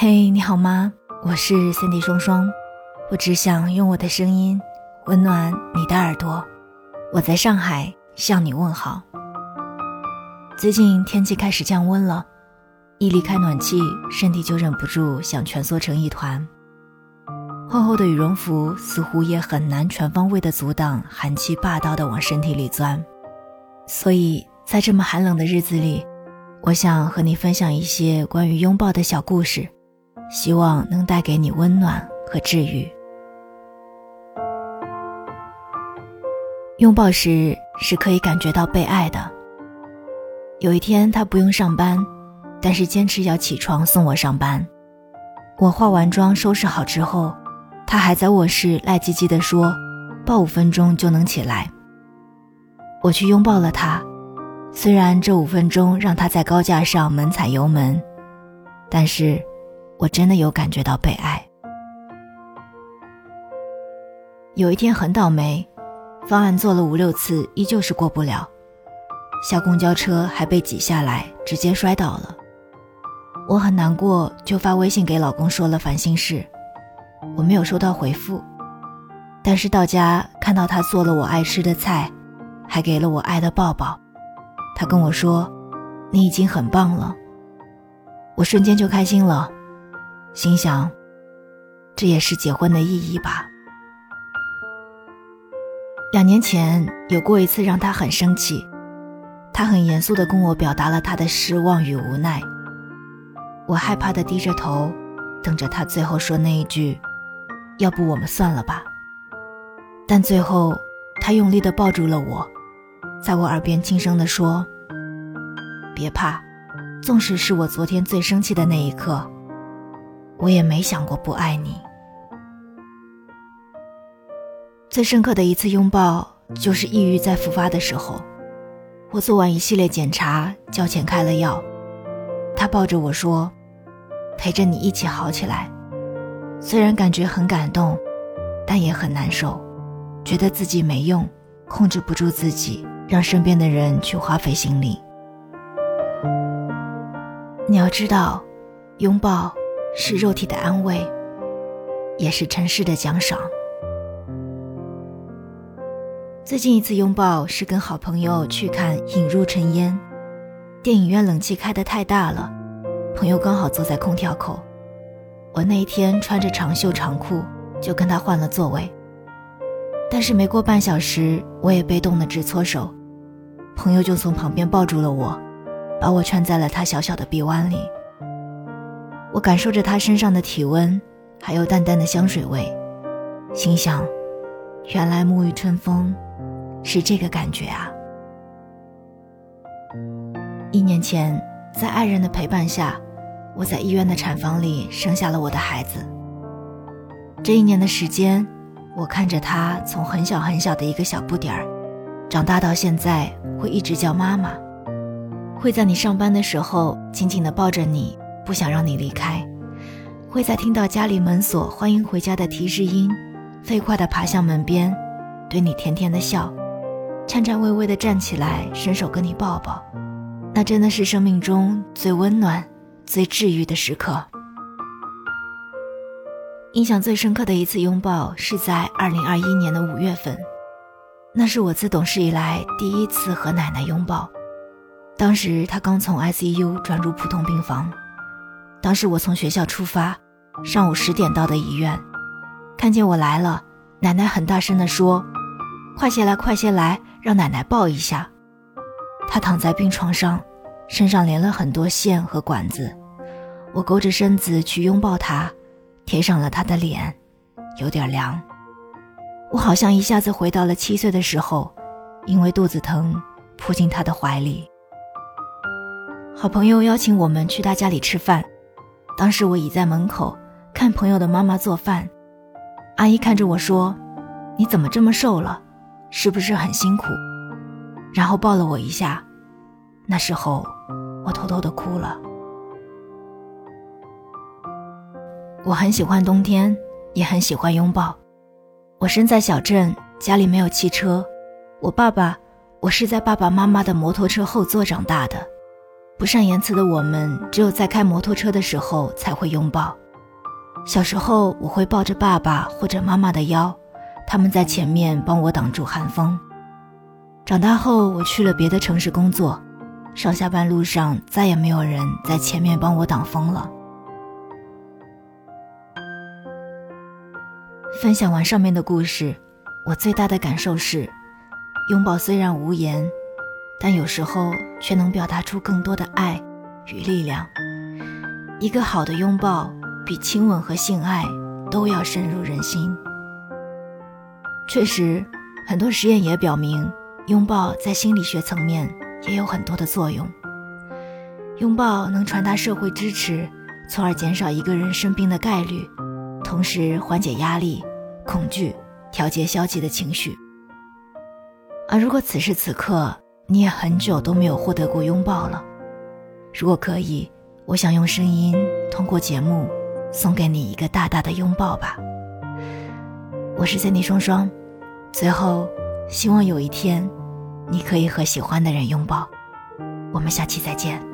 嘿，你好吗？我是 Cindy 双双，我只想用我的声音温暖你的耳朵。我在上海向你问好。最近天气开始降温了，一离开暖气，身体就忍不住想蜷缩成一团。厚厚的羽绒服似乎也很难全方位的阻挡寒气霸道的往身体里钻，所以在这么寒冷的日子里，我想和你分享一些关于拥抱的小故事。希望能带给你温暖和治愈。拥抱时是可以感觉到被爱的。有一天他不用上班，但是坚持要起床送我上班。我化完妆收拾好之后，他还在卧室赖唧唧地说：“抱五分钟就能起来。”我去拥抱了他，虽然这五分钟让他在高架上猛踩油门，但是。我真的有感觉到被爱。有一天很倒霉，方案做了五六次，依旧是过不了。下公交车还被挤下来，直接摔倒了。我很难过，就发微信给老公说了烦心事。我没有收到回复，但是到家看到他做了我爱吃的菜，还给了我爱的抱抱。他跟我说：“你已经很棒了。”我瞬间就开心了。心想，这也是结婚的意义吧。两年前有过一次让他很生气，他很严肃地跟我表达了他的失望与无奈。我害怕地低着头，等着他最后说那一句：“要不我们算了吧。”但最后，他用力地抱住了我，在我耳边轻声地说：“别怕，纵使是我昨天最生气的那一刻。”我也没想过不爱你。最深刻的一次拥抱，就是抑郁在复发的时候。我做完一系列检查，交钱开了药，他抱着我说：“陪着你一起好起来。”虽然感觉很感动，但也很难受，觉得自己没用，控制不住自己，让身边的人去花费心力。你要知道，拥抱。是肉体的安慰，也是尘世的奖赏。最近一次拥抱是跟好朋友去看《引入尘烟》，电影院冷气开得太大了，朋友刚好坐在空调口。我那一天穿着长袖长裤，就跟他换了座位。但是没过半小时，我也被冻得直搓手，朋友就从旁边抱住了我，把我圈在了他小小的臂弯里。我感受着他身上的体温，还有淡淡的香水味，心想：原来沐浴春风是这个感觉啊！一年前，在爱人的陪伴下，我在医院的产房里生下了我的孩子。这一年的时间，我看着他从很小很小的一个小不点儿，长大到现在会一直叫妈妈，会在你上班的时候紧紧地抱着你。不想让你离开，会在听到家里门锁“欢迎回家”的提示音，飞快地爬向门边，对你甜甜的笑，颤颤巍巍地站起来，伸手跟你抱抱。那真的是生命中最温暖、最治愈的时刻。印象最深刻的一次拥抱是在2021年的五月份，那是我自懂事以来第一次和奶奶拥抱。当时她刚从 ICU 转入普通病房。当时我从学校出发，上午十点到的医院，看见我来了，奶奶很大声地说：“快些来，快些来，让奶奶抱一下。”她躺在病床上，身上连了很多线和管子。我勾着身子去拥抱她，贴上了她的脸，有点凉。我好像一下子回到了七岁的时候，因为肚子疼，扑进她的怀里。好朋友邀请我们去他家里吃饭。当时我倚在门口看朋友的妈妈做饭，阿姨看着我说：“你怎么这么瘦了？是不是很辛苦？”然后抱了我一下。那时候我偷偷的哭了。我很喜欢冬天，也很喜欢拥抱。我身在小镇，家里没有汽车。我爸爸，我是在爸爸妈妈的摩托车后座长大的。不善言辞的我们，只有在开摩托车的时候才会拥抱。小时候，我会抱着爸爸或者妈妈的腰，他们在前面帮我挡住寒风。长大后，我去了别的城市工作，上下班路上再也没有人在前面帮我挡风了。分享完上面的故事，我最大的感受是，拥抱虽然无言。但有时候却能表达出更多的爱与力量。一个好的拥抱，比亲吻和性爱都要深入人心。确实，很多实验也表明，拥抱在心理学层面也有很多的作用。拥抱能传达社会支持，从而减少一个人生病的概率，同时缓解压力、恐惧，调节消极的情绪。而如果此时此刻，你也很久都没有获得过拥抱了。如果可以，我想用声音通过节目送给你一个大大的拥抱吧。我是森迪双双，最后希望有一天你可以和喜欢的人拥抱。我们下期再见。